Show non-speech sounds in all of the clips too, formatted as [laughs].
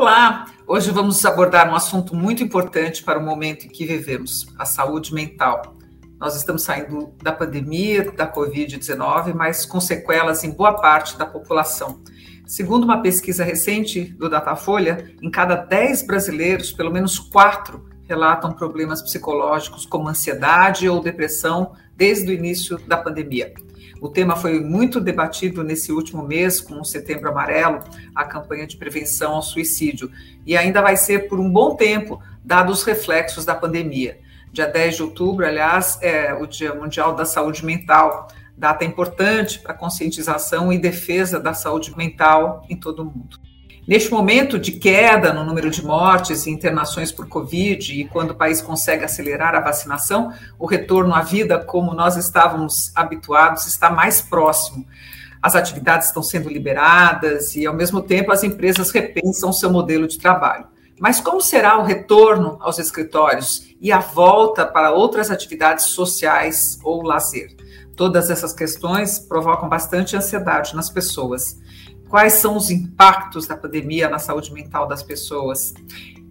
Olá! Hoje vamos abordar um assunto muito importante para o momento em que vivemos: a saúde mental. Nós estamos saindo da pandemia da Covid-19, mas com sequelas em boa parte da população. Segundo uma pesquisa recente do Datafolha, em cada 10 brasileiros, pelo menos 4 relatam problemas psicológicos como ansiedade ou depressão desde o início da pandemia. O tema foi muito debatido nesse último mês, com o Setembro Amarelo, a campanha de prevenção ao suicídio, e ainda vai ser por um bom tempo, dados os reflexos da pandemia. Dia 10 de outubro, aliás, é o Dia Mundial da Saúde Mental, data importante para conscientização e defesa da saúde mental em todo o mundo. Neste momento de queda no número de mortes e internações por Covid, e quando o país consegue acelerar a vacinação, o retorno à vida, como nós estávamos habituados, está mais próximo. As atividades estão sendo liberadas e, ao mesmo tempo, as empresas repensam seu modelo de trabalho. Mas como será o retorno aos escritórios e a volta para outras atividades sociais ou lazer? Todas essas questões provocam bastante ansiedade nas pessoas quais são os impactos da pandemia na saúde mental das pessoas.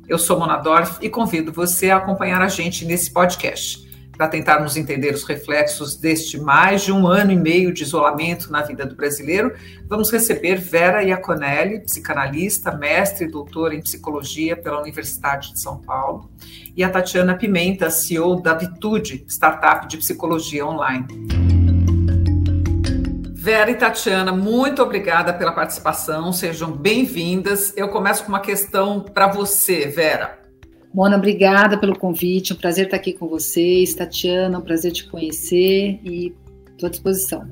Eu sou Mona Dorf e convido você a acompanhar a gente nesse podcast para tentarmos entender os reflexos deste mais de um ano e meio de isolamento na vida do brasileiro. Vamos receber Vera Iaconelli, psicanalista, mestre e doutora em psicologia pela Universidade de São Paulo, e a Tatiana Pimenta, CEO da Vitude, startup de psicologia online. Vera e Tatiana, muito obrigada pela participação, sejam bem-vindas. Eu começo com uma questão para você, Vera. Mona, obrigada pelo convite, um prazer estar aqui com vocês. Tatiana, um prazer te conhecer e estou à disposição.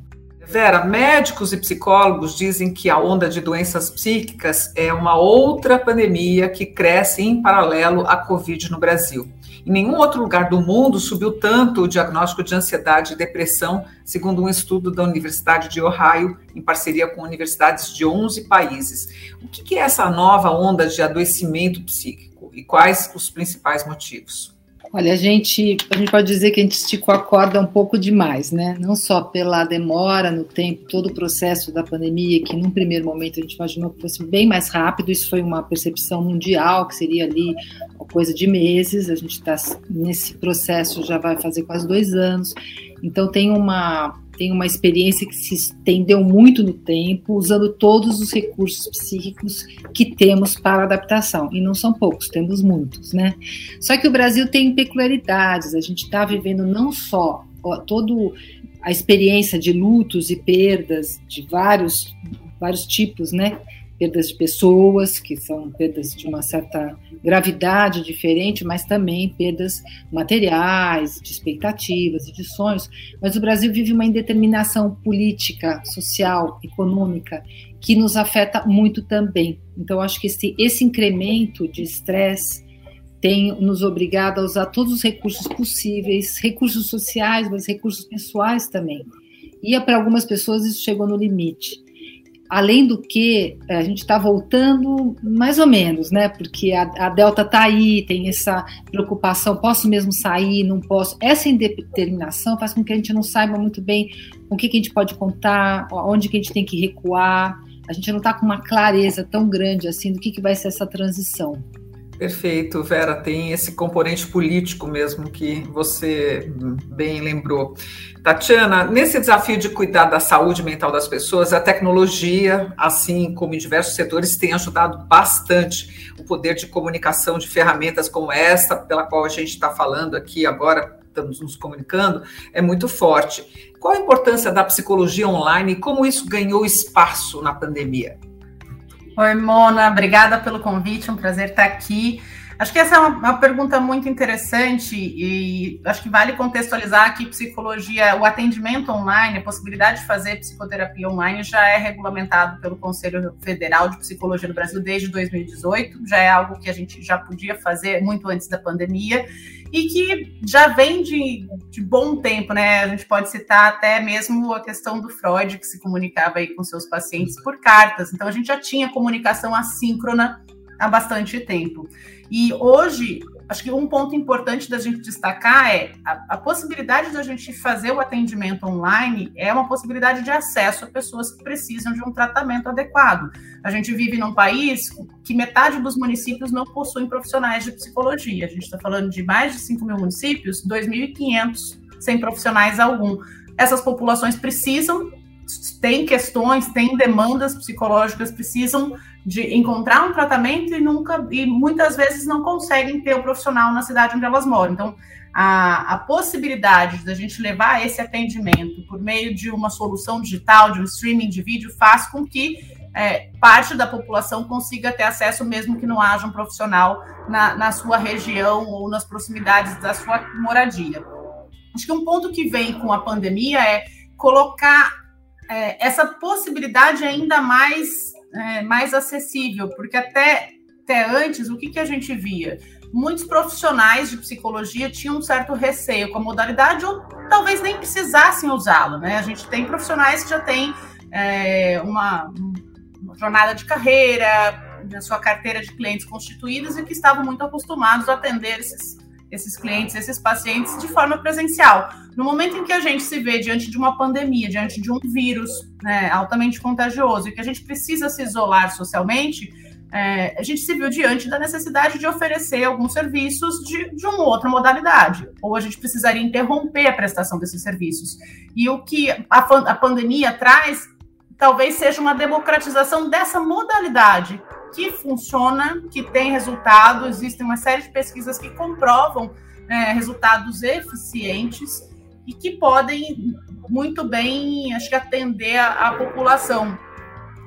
Vera, médicos e psicólogos dizem que a onda de doenças psíquicas é uma outra pandemia que cresce em paralelo à Covid no Brasil. Em nenhum outro lugar do mundo subiu tanto o diagnóstico de ansiedade e depressão, segundo um estudo da Universidade de Ohio, em parceria com universidades de 11 países. O que é essa nova onda de adoecimento psíquico e quais os principais motivos? Olha, a gente, a gente pode dizer que a gente esticou a corda um pouco demais, né? Não só pela demora no tempo, todo o processo da pandemia, que num primeiro momento a gente imaginou que fosse bem mais rápido, isso foi uma percepção mundial, que seria ali coisa de meses, a gente está nesse processo já vai fazer quase dois anos, então tem uma tem uma experiência que se estendeu muito no tempo, usando todos os recursos psíquicos que temos para adaptação. E não são poucos, temos muitos, né? Só que o Brasil tem peculiaridades. A gente está vivendo não só ó, todo a experiência de lutos e perdas de vários vários tipos, né? Perdas de pessoas, que são perdas de uma certa gravidade diferente, mas também perdas materiais, de expectativas e de sonhos. Mas o Brasil vive uma indeterminação política, social, econômica, que nos afeta muito também. Então, acho que esse, esse incremento de estresse tem nos obrigado a usar todos os recursos possíveis, recursos sociais, mas recursos pessoais também. E para algumas pessoas isso chegou no limite. Além do que, a gente está voltando mais ou menos, né? Porque a, a Delta está aí, tem essa preocupação: posso mesmo sair, não posso. Essa indeterminação faz com que a gente não saiba muito bem com o que, que a gente pode contar, onde que a gente tem que recuar. A gente não está com uma clareza tão grande assim do que, que vai ser essa transição. Perfeito, Vera, tem esse componente político mesmo que você bem lembrou. Tatiana, nesse desafio de cuidar da saúde mental das pessoas, a tecnologia, assim como em diversos setores, tem ajudado bastante o poder de comunicação de ferramentas como esta, pela qual a gente está falando aqui agora, estamos nos comunicando, é muito forte. Qual a importância da psicologia online e como isso ganhou espaço na pandemia? Oi, Mona, obrigada pelo convite, um prazer estar aqui. Acho que essa é uma, uma, pergunta muito interessante e acho que vale contextualizar que psicologia, o atendimento online, a possibilidade de fazer psicoterapia online já é regulamentado pelo Conselho Federal de Psicologia do Brasil desde 2018, já é algo que a gente já podia fazer muito antes da pandemia e que já vem de, de bom tempo, né? A gente pode citar até mesmo a questão do Freud, que se comunicava aí com seus pacientes por cartas. Então, a gente já tinha comunicação assíncrona há bastante tempo. E hoje, acho que um ponto importante da gente destacar é a, a, possibilidade da gente fazer o atendimento online é uma possibilidade de acesso a pessoas que precisam de um tratamento adequado. A gente vive num país que metade dos municípios não possuem profissionais de psicologia. A gente está falando de mais de 5 mil municípios, 2.500 sem profissionais algum. Essas populações precisam, têm questões, têm demandas psicológicas, precisam de encontrar um tratamento e nunca e muitas vezes não conseguem ter o profissional na cidade onde elas moram. Então, a, a possibilidade da gente levar esse atendimento por meio de uma solução digital, de um streaming de vídeo, faz com que é, parte da população consiga ter acesso, mesmo que não haja um profissional na, na sua região ou nas proximidades da sua moradia. Acho que um ponto que vem com a pandemia é colocar é, essa possibilidade ainda mais é, mais acessível, porque até, até antes, o que, que a gente via? Muitos profissionais de psicologia tinham um certo receio com a modalidade, ou talvez nem precisassem usá-lo, né? A gente tem profissionais que já têm é, uma, uma jornada de carreira, na sua carteira de clientes constituídas e que estavam muito acostumados a atender esses esses clientes, esses pacientes de forma presencial. No momento em que a gente se vê diante de uma pandemia, diante de um vírus né, altamente contagioso e que a gente precisa se isolar socialmente, é, a gente se viu diante da necessidade de oferecer alguns serviços de, de uma outra modalidade, ou a gente precisaria interromper a prestação desses serviços. E o que a, a pandemia traz talvez seja uma democratização dessa modalidade que funciona, que tem resultado. Existem uma série de pesquisas que comprovam é, resultados eficientes e que podem muito bem, acho que, atender a, a população.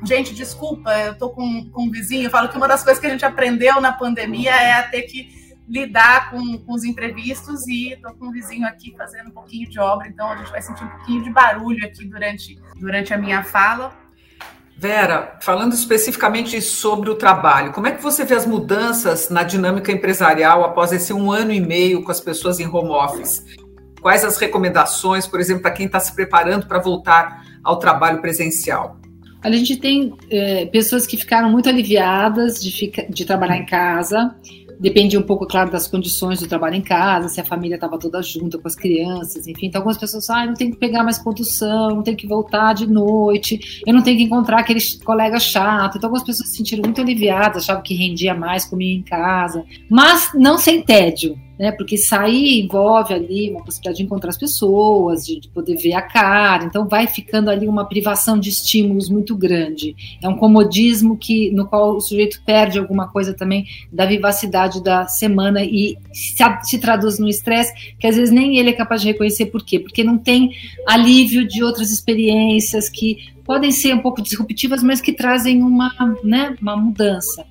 Gente, desculpa, eu estou com, com um vizinho, eu falo que uma das coisas que a gente aprendeu na pandemia é a ter que lidar com, com os imprevistos e estou com um vizinho aqui fazendo um pouquinho de obra, então a gente vai sentir um pouquinho de barulho aqui durante, durante a minha fala. Vera, falando especificamente sobre o trabalho, como é que você vê as mudanças na dinâmica empresarial após esse um ano e meio com as pessoas em home office? Quais as recomendações, por exemplo, para quem está se preparando para voltar ao trabalho presencial? A gente tem é, pessoas que ficaram muito aliviadas de, de trabalhar em casa Dependia um pouco, claro, das condições do trabalho em casa, se a família estava toda junta com as crianças, enfim. Então, algumas pessoas ah, não tem que pegar mais condução, não tem que voltar de noite, eu não tenho que encontrar aquele colega chato. Então, algumas pessoas se sentiram muito aliviadas, achavam que rendia mais, comia em casa, mas não sem tédio né? Porque sair envolve ali uma possibilidade de encontrar as pessoas, de, de, poder ver a cara, então vai ficando ali uma privação de estímulos muito grande. É um comodismo que no qual o sujeito perde alguma coisa também da vivacidade da semana e se, se traduz no estresse que às vezes nem ele é capaz de reconhecer por quê? Porque não tem alívio de outras experiências que podem ser um pouco disruptivas, mas que trazem uma, né, uma mudança.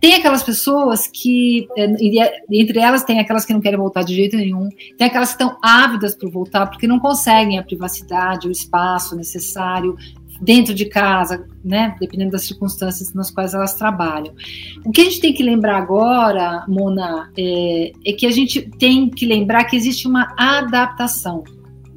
Tem aquelas pessoas que, é, é, entre elas, tem aquelas que não querem voltar de jeito nenhum, tem aquelas que estão ávidas por voltar porque não conseguem a privacidade, o espaço necessário dentro de casa, né, dependendo das circunstâncias nas quais elas trabalham. O que a gente tem que lembrar agora, Mona, é, é que a gente tem que lembrar que existe uma adaptação.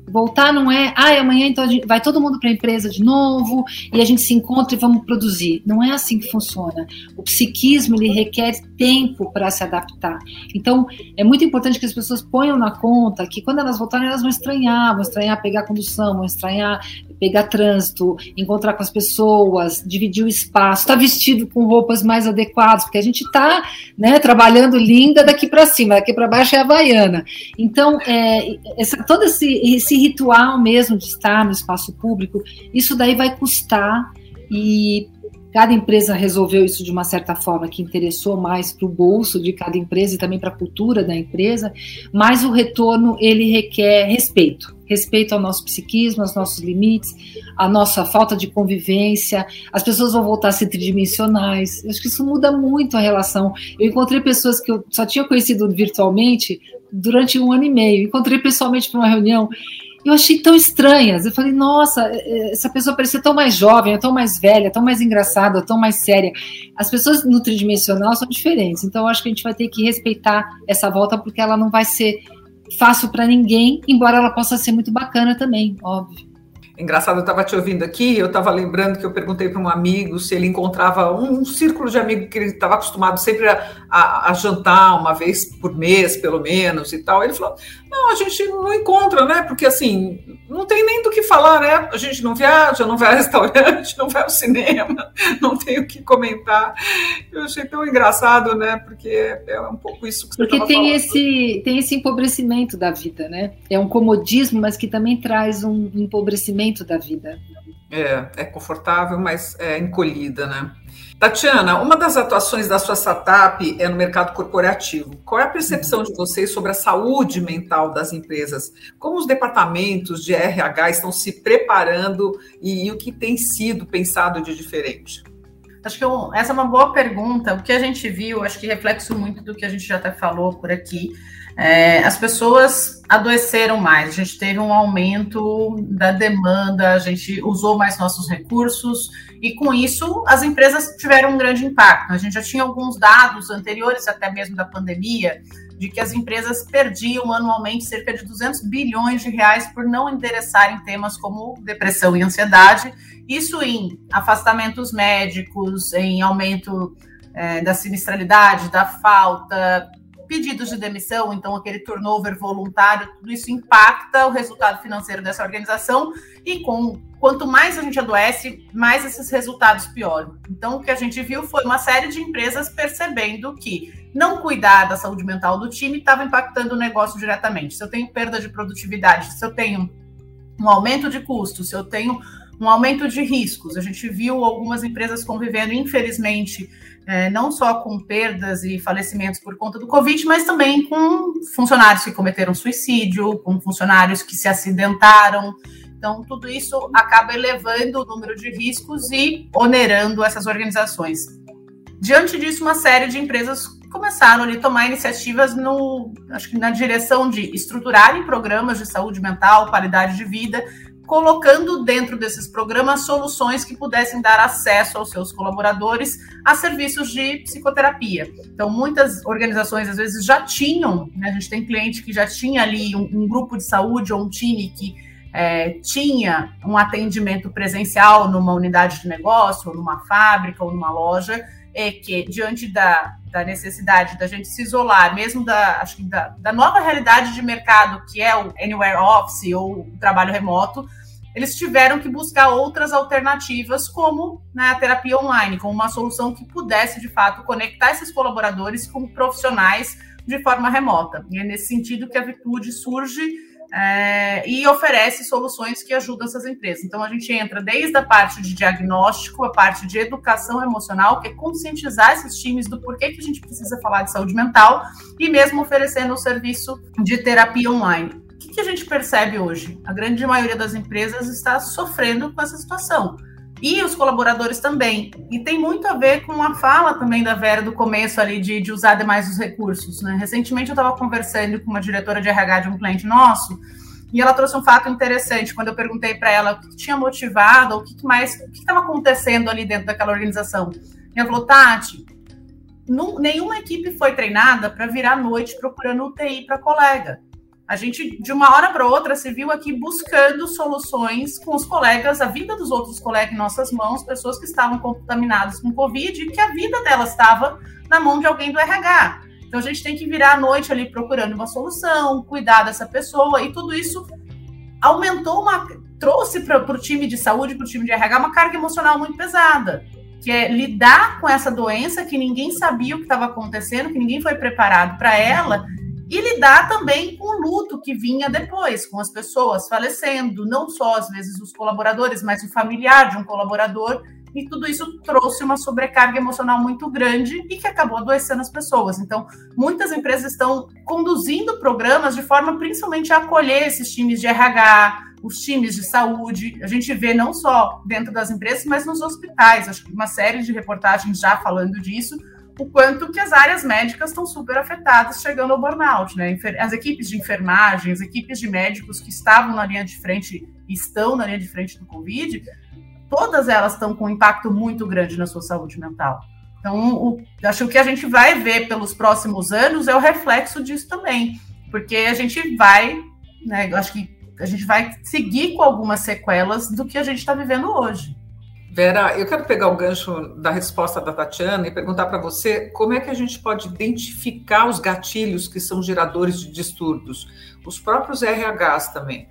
Voltar não é, ah, amanhã então vai todo mundo para a empresa de novo e a gente se encontra e vamos produzir. Não é assim que funciona. O psiquismo ele requer tempo para se adaptar. Então é muito importante que as pessoas ponham na conta que quando elas voltarem elas vão estranhar, vão estranhar pegar condução, vão estranhar pegar trânsito, encontrar com as pessoas, dividir o espaço, estar tá vestido com roupas mais adequadas, porque a gente está né, trabalhando linda daqui para cima, daqui para baixo é a havaiana. Então, é, essa, todo esse, esse ritual mesmo de estar no espaço público, isso daí vai custar e cada empresa resolveu isso de uma certa forma que interessou mais para o bolso de cada empresa e também para a cultura da empresa, mas o retorno ele requer respeito, respeito ao nosso psiquismo, aos nossos limites, à nossa falta de convivência. As pessoas vão voltar a ser tridimensionais. Eu acho que isso muda muito a relação. Eu encontrei pessoas que eu só tinha conhecido virtualmente durante um ano e meio. Encontrei pessoalmente para uma reunião eu achei tão estranhas. Eu falei, nossa, é, é, essa pessoa parecia tão mais jovem, tão mais velha, tão mais engraçada, tão mais séria. As pessoas no tridimensional são diferentes, então eu acho que a gente vai ter que respeitar essa volta, porque ela não vai ser fácil para ninguém, embora ela possa ser muito bacana também, óbvio. Engraçado, eu estava te ouvindo aqui, eu estava lembrando que eu perguntei para um amigo se ele encontrava um, círculo de amigos que ele estava acostumado sempre a, a, a, jantar uma vez por mês, pelo menos, e tal. Ele falou: não, a gente não encontra, né? Porque assim, não tem nem do que falar, né? A gente não viaja, não vai ao [laughs] restaurante, não vai ao cinema, não tem o que comentar. Eu achei tão engraçado, né? Porque é um pouco isso que você Porque tem falando. esse tem esse empobrecimento da vida, né? É um comodismo, mas que também traz um empobrecimento da vida. É, é confortável, mas é encolhida, né? Tatiana, uma das atuações da sua startup é no mercado corporativo. Qual é a percepção de vocês sobre a saúde mental das empresas? Como os departamentos de RH estão se preparando e, e o que tem sido pensado de diferente? Acho que eu, essa é uma boa pergunta. O que a gente viu, acho que reflexo muito do que a gente já até falou por aqui. É, as pessoas adoeceram mais, a gente teve um aumento da demanda, a gente usou mais nossos recursos, e com isso as empresas tiveram um grande impacto. A gente já tinha alguns dados anteriores, até mesmo da pandemia, de que as empresas perdiam anualmente cerca de 200 bilhões de reais por não interessar em temas como depressão e ansiedade, isso em afastamentos médicos, em aumento é, da sinistralidade, da falta, pedidos de demissão, então aquele turnover voluntário, tudo isso impacta o resultado financeiro dessa organização e com quanto mais a gente adoece, mais esses resultados pioram. Então o que a gente viu foi uma série de empresas percebendo que não cuidar da saúde mental do time estava impactando o negócio diretamente. Se eu tenho perda de produtividade, se eu tenho um aumento de custos, se eu tenho um aumento de riscos. A gente viu algumas empresas convivendo, infelizmente, é, não só com perdas e falecimentos por conta do Covid, mas também com funcionários que cometeram suicídio, com funcionários que se acidentaram. Então, tudo isso acaba elevando o número de riscos e onerando essas organizações. Diante disso, uma série de empresas começaram a tomar iniciativas no, acho que na direção de estruturarem programas de saúde mental, qualidade de vida, colocando dentro desses programas soluções que pudessem dar acesso aos seus colaboradores a serviços de psicoterapia. Então, muitas organizações às vezes já tinham, né, a gente tem cliente que já tinha ali um, um grupo de saúde ou um time que é, tinha um atendimento presencial numa unidade de negócio, ou numa fábrica, ou numa loja, é que diante da, da necessidade da gente se isolar, mesmo da, acho que da, da nova realidade de mercado que é o Anywhere Office ou o trabalho remoto, eles tiveram que buscar outras alternativas, como né, a terapia online, como uma solução que pudesse, de fato, conectar esses colaboradores com profissionais de forma remota. E é nesse sentido que a Virtude surge é, e oferece soluções que ajudam essas empresas. Então, a gente entra desde a parte de diagnóstico, a parte de educação emocional, que é conscientizar esses times do porquê que a gente precisa falar de saúde mental, e mesmo oferecendo o serviço de terapia online que, que a gente percebe hoje? A grande maioria das empresas está sofrendo com essa situação. E os colaboradores também. E tem muito a ver com a fala também da Vera do começo ali de, de usar demais os recursos. Né? Recentemente eu estava conversando com uma diretora de RH de um cliente nosso e ela trouxe um fato interessante quando eu perguntei para ela o que tinha motivado, o que mais, o que estava acontecendo ali dentro daquela organização. E ela falou, Tati, nenhuma equipe foi treinada para virar noite procurando UTI para colega. A gente, de uma hora para outra, se viu aqui buscando soluções com os colegas, a vida dos outros colegas em nossas mãos, pessoas que estavam contaminadas com Covid e que a vida delas estava na mão de alguém do RH. Então a gente tem que virar a noite ali procurando uma solução, cuidar dessa pessoa e tudo isso aumentou uma. trouxe para o time de saúde, para o time de RH, uma carga emocional muito pesada. Que é lidar com essa doença que ninguém sabia o que estava acontecendo, que ninguém foi preparado para ela, e lidar também com o luto que vinha depois, com as pessoas falecendo, não só às vezes os colaboradores, mas o familiar de um colaborador, e tudo isso trouxe uma sobrecarga emocional muito grande e que acabou adoecendo as pessoas. Então, muitas empresas estão conduzindo programas de forma principalmente a acolher esses times de RH, os times de saúde. A gente vê não só dentro das empresas, mas nos hospitais. Acho que uma série de reportagens já falando disso, o quanto que as áreas médicas estão super afetadas chegando ao burnout, né? As equipes de enfermagem, as equipes de médicos que estavam na linha de frente, estão na linha de frente do Covid, todas elas estão com um impacto muito grande na sua saúde mental. Então, o, acho que o que a gente vai ver pelos próximos anos é o reflexo disso também, porque a gente vai, né, acho que a gente vai seguir com algumas sequelas do que a gente está vivendo hoje. Vera, eu quero pegar o gancho da resposta da Tatiana e perguntar para você como é que a gente pode identificar os gatilhos que são geradores de distúrbios, os próprios RHs também.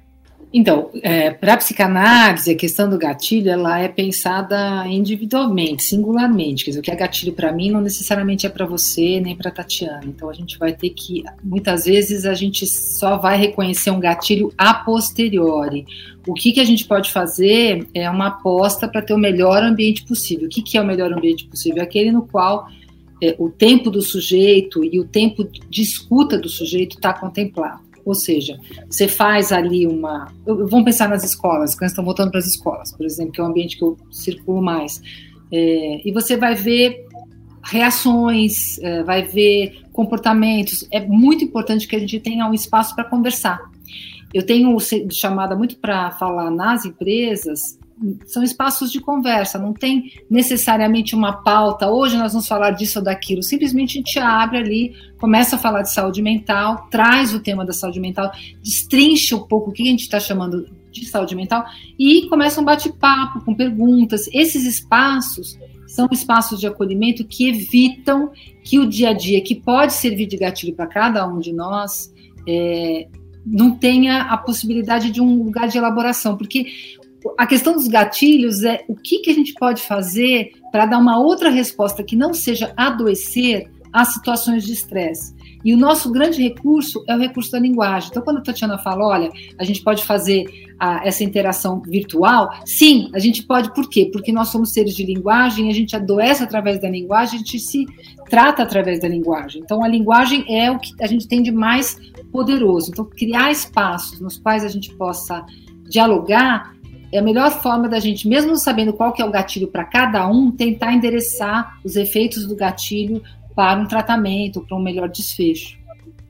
Então, é, para a psicanálise, a questão do gatilho ela é pensada individualmente, singularmente. Quer dizer, o que é gatilho para mim não necessariamente é para você nem para Tatiana. Então, a gente vai ter que, muitas vezes, a gente só vai reconhecer um gatilho a posteriori. O que, que a gente pode fazer é uma aposta para ter o melhor ambiente possível. O que, que é o melhor ambiente possível? É aquele no qual é, o tempo do sujeito e o tempo de escuta do sujeito está contemplado. Ou seja, você faz ali uma. Vamos pensar nas escolas, quando estão voltando para as escolas, por exemplo, que é o ambiente que eu circulo mais. É, e você vai ver reações, é, vai ver comportamentos. É muito importante que a gente tenha um espaço para conversar. Eu tenho chamada muito para falar nas empresas são espaços de conversa, não tem necessariamente uma pauta. Hoje nós vamos falar disso ou daquilo. Simplesmente a gente abre ali, começa a falar de saúde mental, traz o tema da saúde mental, destrincha um pouco o que a gente está chamando de saúde mental e começa um bate-papo com perguntas. Esses espaços são espaços de acolhimento que evitam que o dia a dia, que pode servir de gatilho para cada um de nós, é, não tenha a possibilidade de um lugar de elaboração, porque a questão dos gatilhos é o que, que a gente pode fazer para dar uma outra resposta que não seja adoecer às situações de estresse. E o nosso grande recurso é o recurso da linguagem. Então, quando a Tatiana fala, olha, a gente pode fazer a, essa interação virtual, sim, a gente pode, por quê? Porque nós somos seres de linguagem, a gente adoece através da linguagem, a gente se trata através da linguagem. Então, a linguagem é o que a gente tem de mais poderoso. Então, criar espaços nos quais a gente possa dialogar é a melhor forma da gente, mesmo sabendo qual que é o gatilho para cada um, tentar endereçar os efeitos do gatilho para um tratamento, para um melhor desfecho.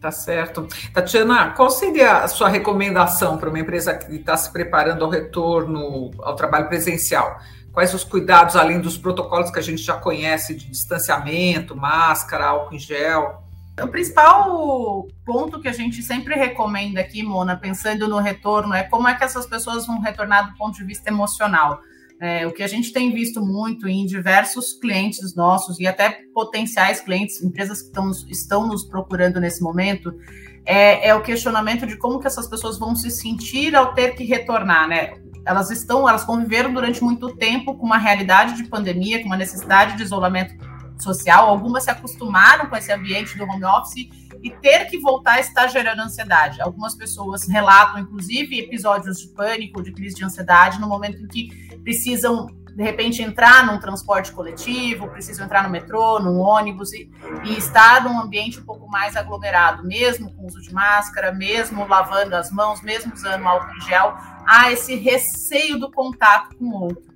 Tá certo. Tatiana, qual seria a sua recomendação para uma empresa que está se preparando ao retorno ao trabalho presencial? Quais os cuidados, além dos protocolos que a gente já conhece de distanciamento, máscara, álcool em gel? O principal ponto que a gente sempre recomenda aqui, Mona, pensando no retorno, é como é que essas pessoas vão retornar do ponto de vista emocional. É, o que a gente tem visto muito em diversos clientes nossos e até potenciais clientes, empresas que estão, estão nos procurando nesse momento, é, é, o questionamento de como que essas pessoas vão se sentir ao ter que retornar, né? Elas estão, elas conviveram durante muito tempo com uma realidade de pandemia, com uma necessidade de isolamento social, algumas se acostumaram com esse ambiente do home office e ter que voltar está gerando ansiedade. Algumas pessoas relatam, inclusive, episódios de pânico, de crise de ansiedade, no momento em que precisam, de repente, entrar num transporte coletivo, precisam entrar no metrô, num ônibus e, e estar num ambiente um pouco mais aglomerado, mesmo com uso de máscara, mesmo lavando as mãos, mesmo usando álcool em gel, há esse receio do contato com o outro.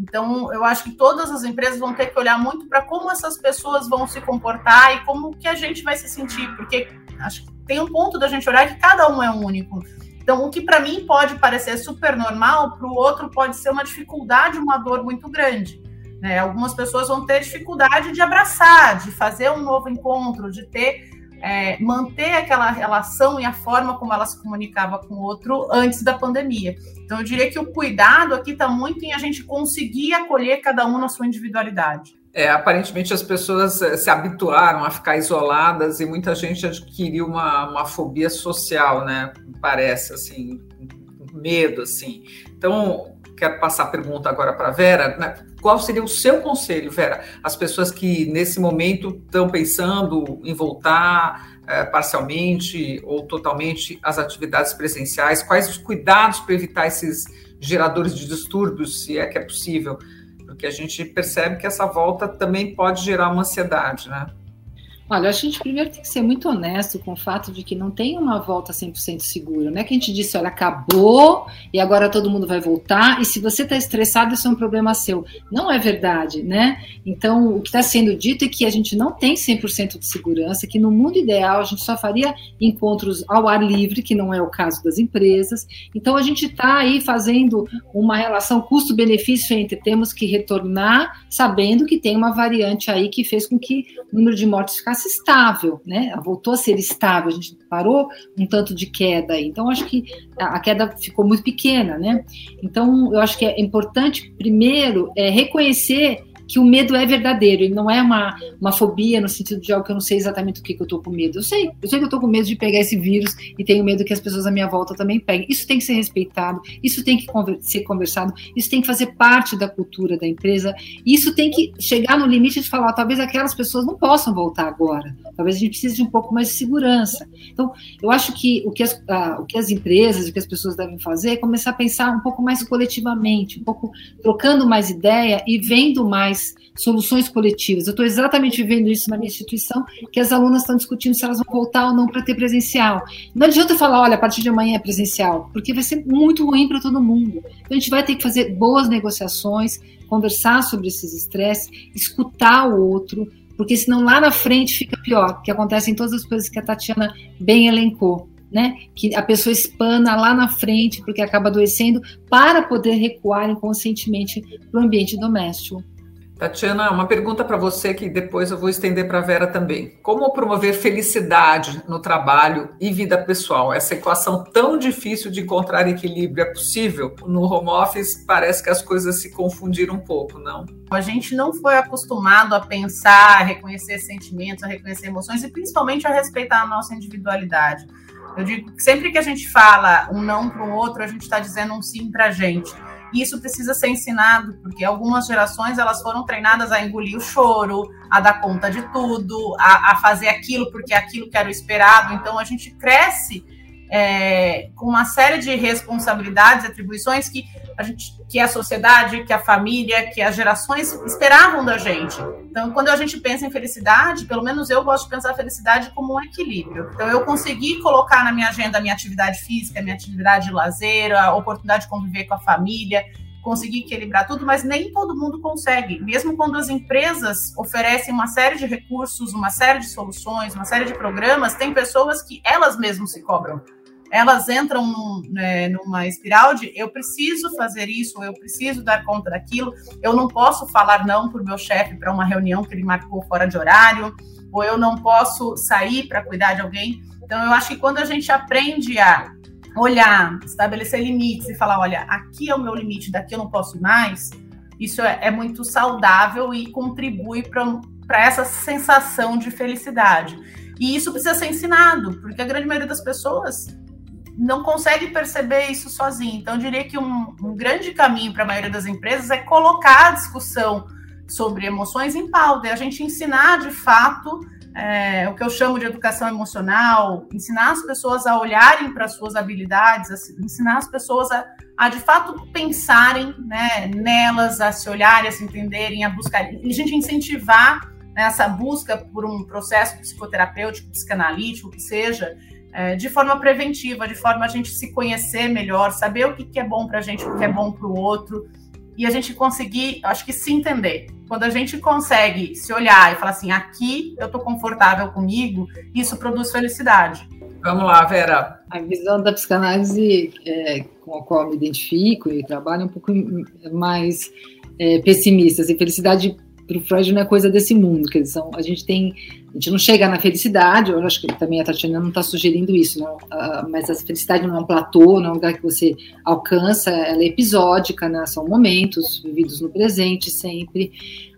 Então, eu acho que todas as empresas vão ter que olhar muito para como essas pessoas vão se comportar e como que a gente vai se sentir, porque acho que tem um ponto da gente olhar que cada um é único. Então, o que para mim pode parecer super normal, para o outro pode ser uma dificuldade, uma dor muito grande. Né? Algumas pessoas vão ter dificuldade de abraçar, de fazer um novo encontro, de ter é, manter aquela relação e a forma como ela se comunicava com o outro antes da pandemia. Então, eu diria que o cuidado aqui está muito em a gente conseguir acolher cada um na sua individualidade. É, aparentemente as pessoas eh, se habituaram a ficar isoladas e muita gente adquiriu uma, uma fobia social, né? Parece assim, medo, assim. Então, quero passar a pergunta agora para Vera. Né? Qual seria o seu conselho, Vera? As pessoas que nesse momento estão pensando em voltar é, parcialmente ou totalmente às atividades presenciais, quais os cuidados para evitar esses geradores de distúrbios, se é que é possível? Porque a gente percebe que essa volta também pode gerar uma ansiedade, né? Olha, a gente primeiro tem que ser muito honesto com o fato de que não tem uma volta 100% segura. Não é que a gente disse, olha, acabou e agora todo mundo vai voltar e se você está estressado, isso é um problema seu. Não é verdade, né? Então, o que está sendo dito é que a gente não tem 100% de segurança, que no mundo ideal a gente só faria encontros ao ar livre, que não é o caso das empresas. Então, a gente está aí fazendo uma relação custo-benefício entre temos que retornar sabendo que tem uma variante aí que fez com que o número de mortes ficasse tornar-se estável, né? Voltou a ser estável, a gente parou um tanto de queda aí. Então, acho que a queda ficou muito pequena, né? Então, eu acho que é importante, primeiro, é reconhecer que o medo é verdadeiro, ele não é uma, uma fobia no sentido de algo que eu não sei exatamente o que, que eu estou com medo. Eu sei, eu sei que eu estou com medo de pegar esse vírus e tenho medo que as pessoas à minha volta também peguem. Isso tem que ser respeitado, isso tem que ser conversado, isso tem que fazer parte da cultura da empresa, isso tem que chegar no limite de falar, talvez aquelas pessoas não possam voltar agora, talvez a gente precise de um pouco mais de segurança. Então, eu acho que o que as, o que as empresas, o que as pessoas devem fazer é começar a pensar um pouco mais coletivamente, um pouco trocando mais ideia e vendo mais soluções coletivas. Eu estou exatamente vivendo isso na minha instituição, que as alunas estão discutindo se elas vão voltar ou não para ter presencial. Não adianta falar, olha, a partir de amanhã é presencial, porque vai ser muito ruim para todo mundo. Então a gente vai ter que fazer boas negociações, conversar sobre esses estresses, escutar o outro, porque senão lá na frente fica pior, que acontecem todas as coisas que a Tatiana bem elencou. Né, que a pessoa espana lá na frente porque acaba adoecendo para poder recuar inconscientemente para o ambiente doméstico. Tatiana, uma pergunta para você que depois eu vou estender para a Vera também. Como promover felicidade no trabalho e vida pessoal? Essa equação tão difícil de encontrar equilíbrio é possível? No home office parece que as coisas se confundiram um pouco, não? A gente não foi acostumado a pensar, a reconhecer sentimentos, a reconhecer emoções e principalmente a respeitar a nossa individualidade. Eu digo que sempre que a gente fala um não para o outro, a gente está dizendo um sim para a gente. E isso precisa ser ensinado, porque algumas gerações elas foram treinadas a engolir o choro, a dar conta de tudo, a, a fazer aquilo porque é aquilo que era o esperado. Então a gente cresce é, com uma série de responsabilidades, atribuições que a gente, que a sociedade, que a família, que as gerações esperavam da gente. Então, quando a gente pensa em felicidade, pelo menos eu gosto de pensar a felicidade como um equilíbrio. Então, eu consegui colocar na minha agenda a minha atividade física, a minha atividade de lazer, a oportunidade de conviver com a família, conseguir equilibrar tudo, mas nem todo mundo consegue. Mesmo quando as empresas oferecem uma série de recursos, uma série de soluções, uma série de programas, tem pessoas que elas mesmas se cobram elas entram num, né, numa espiral de eu preciso fazer isso, eu preciso dar conta daquilo, eu não posso falar não para o meu chefe para uma reunião que ele marcou fora de horário, ou eu não posso sair para cuidar de alguém. Então, eu acho que quando a gente aprende a olhar, estabelecer limites e falar, olha, aqui é o meu limite, daqui eu não posso ir mais, isso é, é muito saudável e contribui para essa sensação de felicidade. E isso precisa ser ensinado, porque a grande maioria das pessoas não consegue perceber isso sozinho. Então, eu diria que um, um grande caminho para a maioria das empresas é colocar a discussão sobre emoções em pauta, e a gente ensinar de fato é, o que eu chamo de educação emocional, ensinar as pessoas a olharem para suas habilidades, a, ensinar as pessoas a, a, de fato pensarem né, nelas, a se olharem, a se entenderem, a buscar, e a gente incentivar né, essa busca por um processo psicoterapêutico, psicanalítico, que seja, é, de forma preventiva, de forma a gente se conhecer melhor, saber o que, que é bom para a gente, o que é bom para o outro, e a gente conseguir, acho que se entender. Quando a gente consegue se olhar e falar assim, aqui eu estou confortável comigo, isso produz felicidade. Vamos lá, Vera. A visão da psicanálise é, com a qual eu me identifico e trabalho é um pouco mais é, pessimista. Assim, felicidade o Freud não é coisa desse mundo, que são, a gente tem, a gente não chega na felicidade, eu acho que também a Tatiana não está sugerindo isso, não, uh, mas a felicidade não é um platô, não é um lugar que você alcança, ela é episódica, né, são momentos vividos no presente sempre,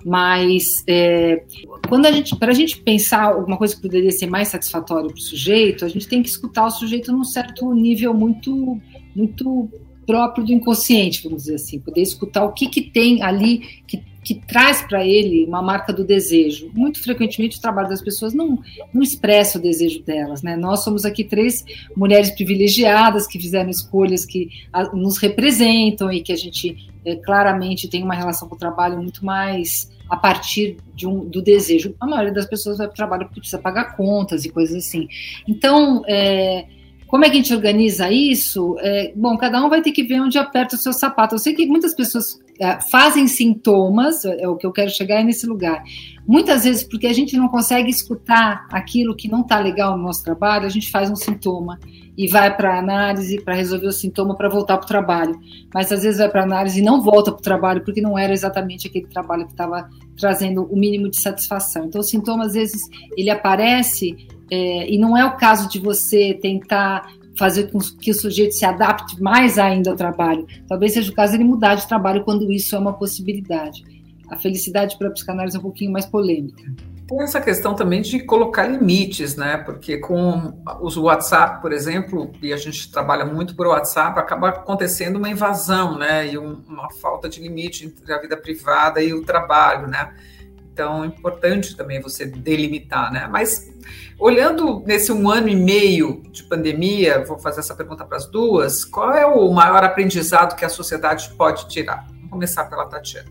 mas é, quando a gente, para a gente pensar alguma coisa que poderia ser mais satisfatória para o sujeito, a gente tem que escutar o sujeito num certo nível muito, muito próprio do inconsciente, vamos dizer assim, poder escutar o que, que tem ali que que traz para ele uma marca do desejo. Muito frequentemente o trabalho das pessoas não, não expressa o desejo delas. Né? Nós somos aqui três mulheres privilegiadas que fizeram escolhas que nos representam e que a gente é, claramente tem uma relação com o trabalho muito mais a partir de um, do desejo. A maioria das pessoas vai para o trabalho porque precisa pagar contas e coisas assim. Então, é, como é que a gente organiza isso? É, bom, cada um vai ter que ver onde aperta o seu sapato. Eu sei que muitas pessoas é, fazem sintomas, é o que eu quero chegar é nesse lugar. Muitas vezes, porque a gente não consegue escutar aquilo que não está legal no nosso trabalho, a gente faz um sintoma e vai para análise para resolver o sintoma para voltar para o trabalho. Mas às vezes vai para análise e não volta para o trabalho porque não era exatamente aquele trabalho que estava trazendo o mínimo de satisfação. Então o sintoma às vezes ele aparece é, e não é o caso de você tentar fazer com que o sujeito se adapte mais ainda ao trabalho. Talvez seja o caso ele mudar de trabalho quando isso é uma possibilidade. A felicidade para a psicanálise é um pouquinho mais polêmica. Tem essa questão também de colocar limites, né? Porque com o WhatsApp, por exemplo, e a gente trabalha muito por WhatsApp, acaba acontecendo uma invasão, né? E uma falta de limite entre a vida privada e o trabalho, né? Então, é importante também você delimitar, né? Mas olhando nesse um ano e meio de pandemia, vou fazer essa pergunta para as duas: qual é o maior aprendizado que a sociedade pode tirar? Vamos começar pela Tatiana.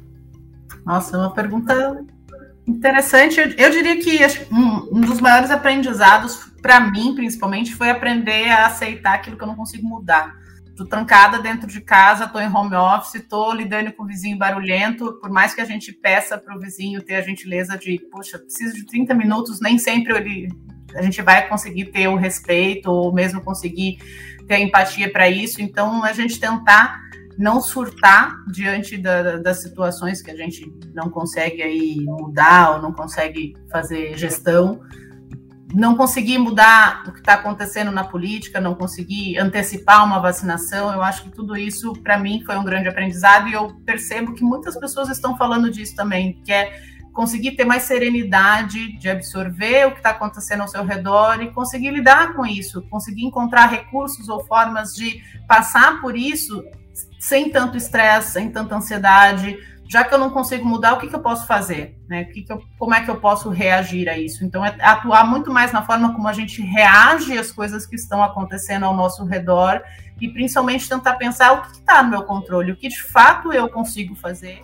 Nossa, é uma pergunta interessante. Eu, eu diria que um, um, dos maiores aprendizados, para mim, principalmente, foi aprender a aceitar aquilo que eu não consigo mudar. Estou trancada dentro de casa, estou em home office, estou lidando com o vizinho barulhento. Por mais que a gente peça para o vizinho ter a gentileza de, puxa, preciso de 30 minutos, nem sempre ele, a gente vai conseguir ter o respeito ou mesmo conseguir ter empatia para isso. Então, a gente tentar não surtar diante da, das situações que a gente não consegue aí mudar ou não consegue fazer gestão, não conseguir mudar o que está acontecendo na política, não conseguir antecipar uma vacinação, eu acho que tudo isso para mim foi um grande aprendizado e eu percebo que muitas pessoas estão falando disso também, que é conseguir ter mais serenidade de absorver o que está acontecendo ao seu redor e conseguir lidar com isso, conseguir encontrar recursos ou formas de passar por isso sem tanto estresse, sem tanta ansiedade. Já que eu não consigo mudar, o que, que eu posso fazer? Né? Que que eu, como é que eu posso reagir a isso? Então, é atuar muito mais na forma como a gente reage às coisas que estão acontecendo ao nosso redor e principalmente tentar pensar o que está no meu controle, o que de fato eu consigo fazer.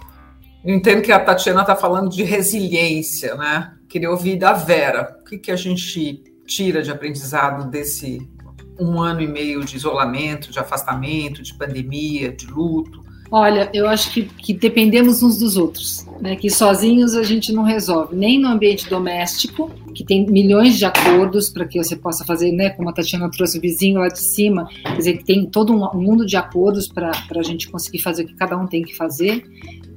Eu entendo que a Tatiana está falando de resiliência, né? Queria ouvir da Vera. O que, que a gente tira de aprendizado desse um ano e meio de isolamento, de afastamento, de pandemia, de luto? Olha, eu acho que, que dependemos uns dos outros, né? Que sozinhos a gente não resolve, nem no ambiente doméstico, que tem milhões de acordos para que você possa fazer, né? Como a Tatiana trouxe o vizinho lá de cima, quer dizer, que tem todo um mundo de acordos para a gente conseguir fazer o que cada um tem que fazer,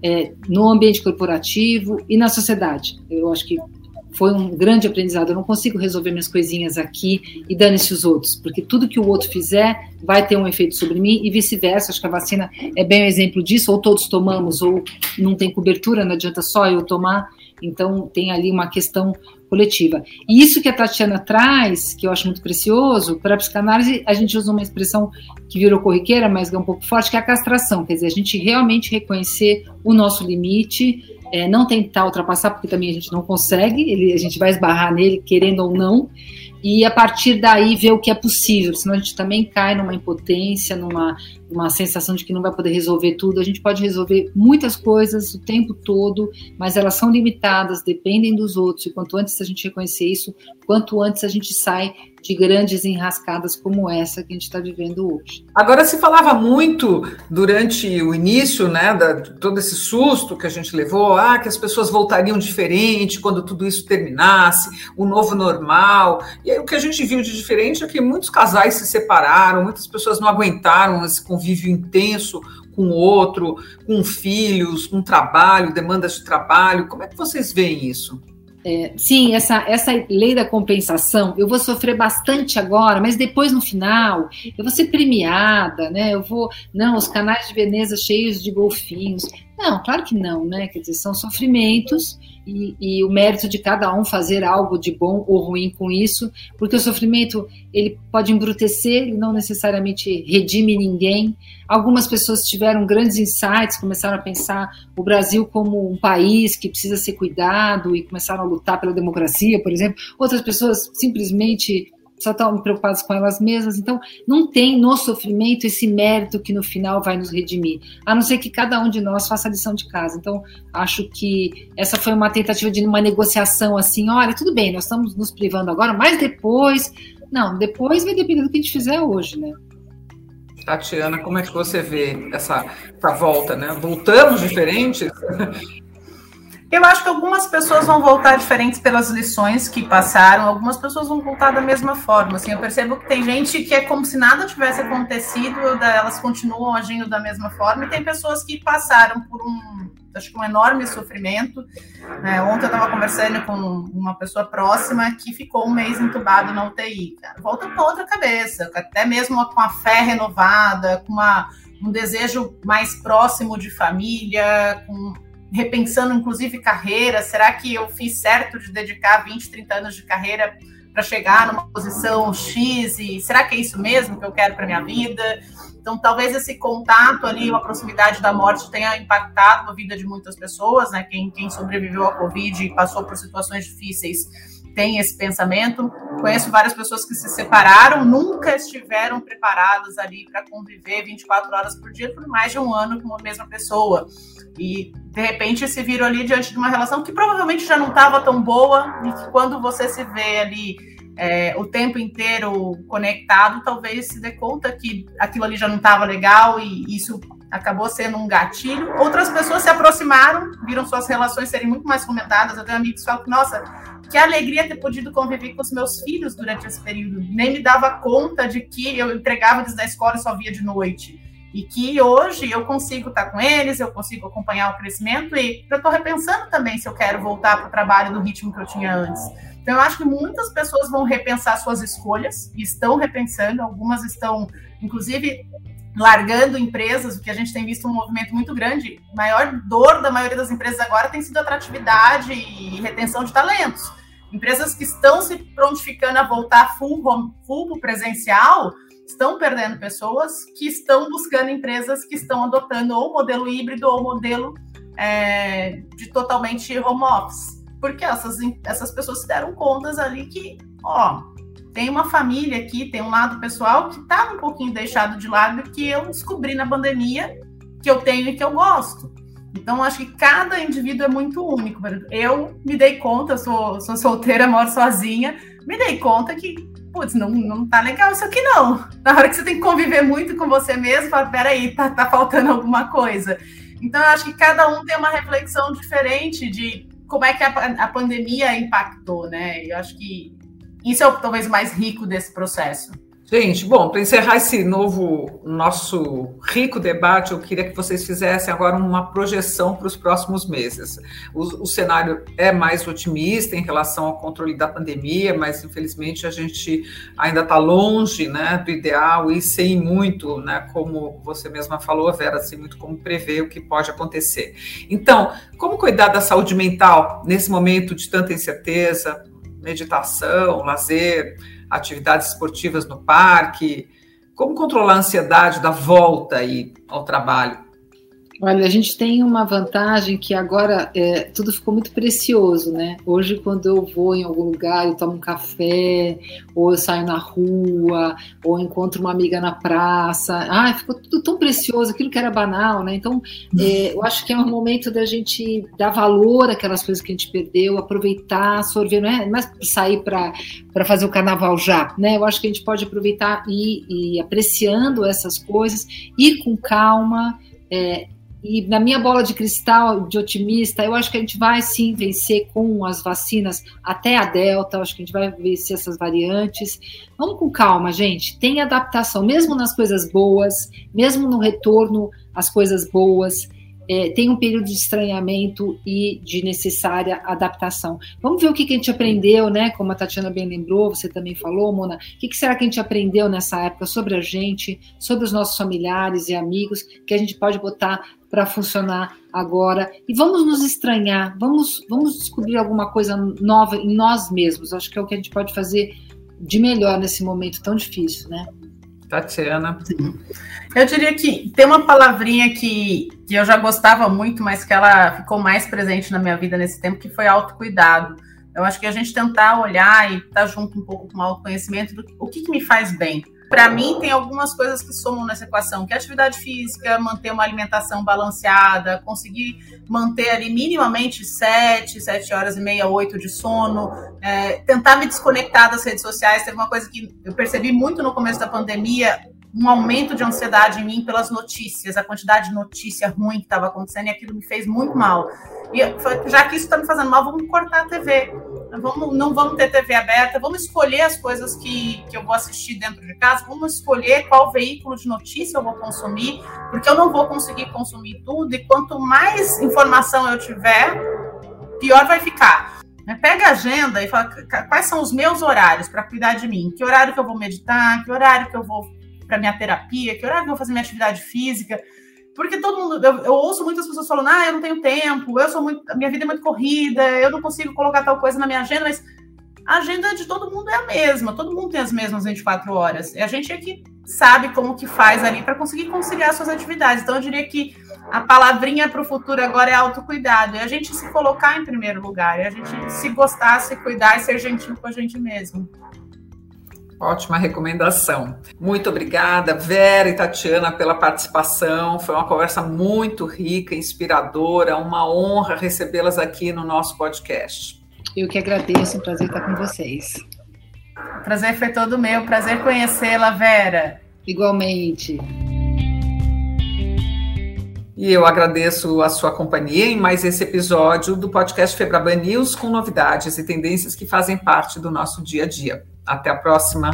é, no ambiente corporativo e na sociedade. Eu acho que foi um grande aprendizado. Eu não consigo resolver minhas coisinhas aqui e dane-se os outros, porque tudo que o outro fizer vai ter um efeito sobre mim e vice-versa. Acho que a vacina é bem um exemplo disso. Ou todos tomamos, ou não tem cobertura, não adianta só eu tomar. Então, tem ali uma questão coletiva. E isso que a Tatiana traz, que eu acho muito precioso, para a psicanálise, a gente usa uma expressão que virou corriqueira, mas é um pouco forte, que é a castração. Quer dizer, a gente realmente reconhecer o nosso limite é, não tentar ultrapassar, porque também a gente não consegue, ele, a gente vai esbarrar nele, querendo ou não, e a partir daí ver o que é possível, senão a gente também cai numa impotência, numa uma sensação de que não vai poder resolver tudo. A gente pode resolver muitas coisas o tempo todo, mas elas são limitadas, dependem dos outros, e quanto antes a gente reconhecer isso, quanto antes a gente sai de grandes enrascadas como essa que a gente está vivendo hoje. Agora se falava muito durante o início, né, da, todo esse susto que a gente levou, ah, que as pessoas voltariam diferente quando tudo isso terminasse, o novo normal. E aí o que a gente viu de diferente é que muitos casais se separaram, muitas pessoas não aguentaram esse convívio intenso com outro, com filhos, com trabalho, demandas de trabalho. Como é que vocês veem isso? É, sim, essa, essa lei da compensação, eu vou sofrer bastante agora, mas depois no final eu vou ser premiada, né? Eu vou. Não, os canais de Veneza cheios de golfinhos. Não, claro que não, né? Quer dizer, são sofrimentos e, e, o mérito de cada um fazer algo de bom ou ruim com isso, porque o sofrimento ele pode embrutecer, ele não necessariamente redime ninguém. Algumas pessoas tiveram grandes insights, começaram a pensar o Brasil como um país que precisa ser cuidado e começaram a lutar pela democracia, por exemplo. Outras pessoas simplesmente só estão preocupadas com elas mesmas. Então, não tem no sofrimento esse mérito que no final vai nos redimir, a não ser que cada um de nós faça a lição de casa. Então, acho que essa foi uma tentativa de uma negociação assim: olha, tudo bem, nós estamos nos privando agora, mas depois. Não, depois vai depender do que a gente fizer hoje, né? Tatiana, como é que você vê essa, essa volta, né? Voltamos diferentes? [laughs] Eu acho que algumas pessoas vão voltar diferentes pelas lições que passaram, algumas pessoas vão voltar da mesma forma. Assim, eu percebo que tem gente que é como se nada tivesse acontecido, elas continuam agindo da mesma forma, e tem pessoas que passaram por um, acho que um enorme sofrimento. Né? Ontem eu estava conversando com uma pessoa próxima que ficou um mês entubado na UTI. Volta com outra cabeça, até mesmo com a fé renovada, com uma, um desejo mais próximo de família, com repensando inclusive carreira, será que eu fiz certo de dedicar 20, 30 anos de carreira para chegar numa posição X e será que é isso mesmo que eu quero para minha vida? Então, talvez esse contato ali, a proximidade da morte tenha impactado a vida de muitas pessoas, né? Quem, quem sobreviveu à Covid e passou por situações difíceis tem esse pensamento. Conheço várias pessoas que se separaram, nunca estiveram preparadas ali para conviver 24 horas por dia por mais de um ano com a mesma pessoa. E de repente se viram ali diante de uma relação que provavelmente já não estava tão boa, e que quando você se vê ali é, o tempo inteiro conectado, talvez se dê conta que aquilo ali já não estava legal e isso acabou sendo um gatilho. Outras pessoas se aproximaram, viram suas relações serem muito mais comentadas. Eu tenho amigos que falam que, nossa, que alegria ter podido conviver com os meus filhos durante esse período. Nem me dava conta de que eu entregava eles da escola e só via de noite. E que hoje eu consigo estar com eles, eu consigo acompanhar o crescimento e eu estou repensando também se eu quero voltar para o trabalho do ritmo que eu tinha antes. Então, eu acho que muitas pessoas vão repensar suas escolhas, e estão repensando, algumas estão, inclusive, largando empresas, o que a gente tem visto um movimento muito grande. A maior dor da maioria das empresas agora tem sido atratividade e retenção de talentos. Empresas que estão se prontificando a voltar full, home, full presencial estão perdendo pessoas que estão buscando empresas que estão adotando ou modelo híbrido ou modelo é, de totalmente home office. Porque essas, essas pessoas se deram contas ali que, ó, tem uma família aqui, tem um lado pessoal que estava um pouquinho deixado de lado que eu descobri na pandemia que eu tenho e que eu gosto. Então, acho que cada indivíduo é muito único. Eu me dei conta, sou, sou solteira, moro sozinha, me dei conta que, putz, não, não tá legal isso aqui não. Na hora que você tem que conviver muito com você mesmo, fala, peraí, tá, tá faltando alguma coisa. Então, eu acho que cada um tem uma reflexão diferente de como é que a, a pandemia impactou, né? Eu acho que isso é talvez o mais rico desse processo. Gente, bom, para encerrar esse novo nosso rico debate, eu queria que vocês fizessem agora uma projeção para os próximos meses. O, o, cenário é mais otimista em relação ao controle da pandemia, mas infelizmente a gente ainda está longe né, do ideal e sem muito, né, como você mesma falou, Vera, sem muito como prever o que pode acontecer. Então, como cuidar da saúde mental nesse momento de tanta incerteza, meditação, lazer? Atividades esportivas no parque? Como controlar a ansiedade da volta aí ao trabalho? Olha, a gente tem uma vantagem que agora é, tudo ficou muito precioso, né? Hoje, quando eu vou em algum lugar e tomo um café, ou eu saio na rua, ou encontro uma amiga na praça, ah, ficou tudo tão precioso, aquilo que era banal, né? Então, é, eu acho que é um momento da gente dar valor àquelas coisas que a gente perdeu, aproveitar, sorver, não é mais sair para fazer o carnaval já, né? Eu acho que a gente pode aproveitar e ir apreciando essas coisas, ir com calma. É, e na minha bola de cristal de otimista, eu acho que a gente vai sim vencer com as vacinas até a Delta, acho que a gente vai vencer essas variantes. Vamos com calma, gente. Tem adaptação, mesmo nas coisas boas, mesmo no retorno às coisas boas é, tem um período de estranhamento e de necessária adaptação. Vamos ver o que, que a gente aprendeu, né? Como a Tatiana bem lembrou, você também falou, Mona. O que, que será que a gente aprendeu nessa época sobre a gente, sobre os nossos familiares e amigos, que a gente pode botar para funcionar agora? E vamos nos estranhar, vamos, vamos descobrir alguma coisa nova em nós mesmos. Acho que é o que a gente pode fazer de melhor nesse momento tão difícil, né? Tatiana. Eu diria que tem uma palavrinha que, que eu já gostava muito, mas que ela ficou mais presente na minha vida nesse tempo, que foi autocuidado. Eu acho que a gente tentar olhar e estar tá junto um pouco com o autoconhecimento do o que, que me faz bem. Para mim, tem algumas coisas que somam nessa equação, que é atividade física, manter uma alimentação balanceada, conseguir manter ali minimamente sete, sete horas e meia, oito de sono, é, tentar me desconectar das redes sociais. Teve uma coisa que eu percebi muito no começo da pandemia, um aumento de ansiedade em mim pelas notícias, a quantidade de notícia ruim que estava acontecendo e aquilo me fez muito mal. E já que isso está me fazendo mal, vamos cortar a TV. Vamos, não vamos ter TV aberta, vamos escolher as coisas que, que eu vou assistir dentro de casa, vamos escolher qual veículo de notícia eu vou consumir, porque eu não vou conseguir consumir tudo, e quanto mais informação eu tiver, pior vai ficar. Pega a agenda e fala quais são os meus horários para cuidar de mim. Que horário que eu vou meditar, que horário que eu vou para minha terapia, que horário que eu vou fazer minha atividade física. Porque todo mundo, eu, eu, ouço muitas pessoas falando, ah, eu não tenho tempo, eu sou muito, minha vida é muito corrida, eu não consigo colocar tal coisa na minha agenda, mas a agenda de todo mundo é a mesma, todo mundo tem as mesmas 24 horas. E a gente é que sabe como que faz ali para conseguir conciliar suas atividades. Então eu diria que a palavrinha para o futuro agora é autocuidado. É a gente se colocar em primeiro lugar, é a gente se gostar, se cuidar e ser gentil com a gente mesmo. Ótima recomendação. Muito obrigada, Vera e Tatiana, pela participação. Foi uma conversa muito rica, inspiradora. Uma honra recebê-las aqui no nosso podcast. Eu que agradeço, um prazer estar com vocês. O prazer foi todo meu, prazer conhecê-la, Vera. Igualmente. E eu agradeço a sua companhia em mais esse episódio do podcast Febraban News com novidades e tendências que fazem parte do nosso dia a dia. Até a próxima.